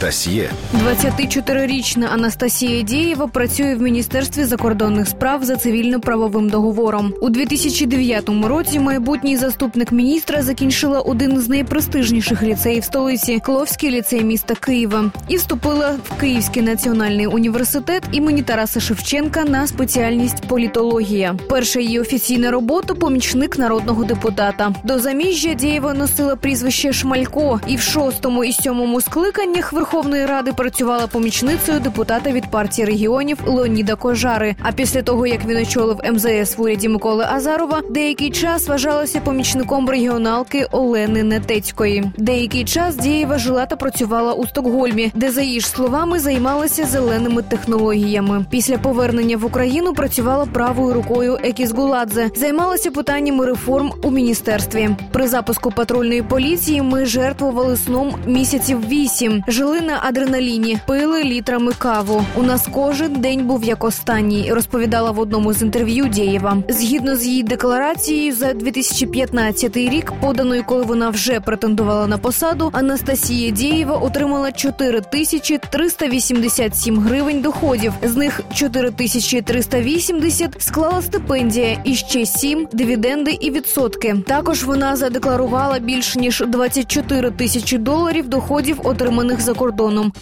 Досьє 24-річна Анастасія Дієва працює в міністерстві закордонних справ за цивільно-правовим договором. У 2009 році майбутній заступник міністра закінчила один з найпрестижніших ліцеїв столиці Кловський ліцей міста Києва і вступила в Київський національний університет імені Тараса Шевченка на спеціальність політологія. Перша її офіційна робота помічник народного депутата. До заміжжя Дієва носила прізвище Шмалько і в шостому і сьомому скликаннях Верховної Ради працювала помічницею депутата від партії регіонів Леоніда Кожари. А після того як він очолив МЗС в уряді Миколи Азарова, деякий час вважалася помічником регіоналки Олени Нетецької. Деякий час Дієва жила та працювала у Стокгольмі, де за її ж словами займалася зеленими технологіями. Після повернення в Україну працювала правою рукою Екіс Гуладзе, займалася питаннями реформ у міністерстві. При запуску патрульної поліції ми жертвували сном місяців вісім, жили на адреналіні, пили літрами каву. У нас кожен день був як останній, розповідала в одному з інтерв'ю Дєєва. Згідно з її декларацією за 2015 рік, поданою, коли вона вже претендувала на посаду, Анастасія Дєєва отримала 4 тисячі 387 гривень доходів. З них 4 тисячі 380 склала стипендія і ще 7 – дивіденди і відсотки. Також вона задекларувала більш ніж 24 тисячі доларів доходів, отриманих за кордоном.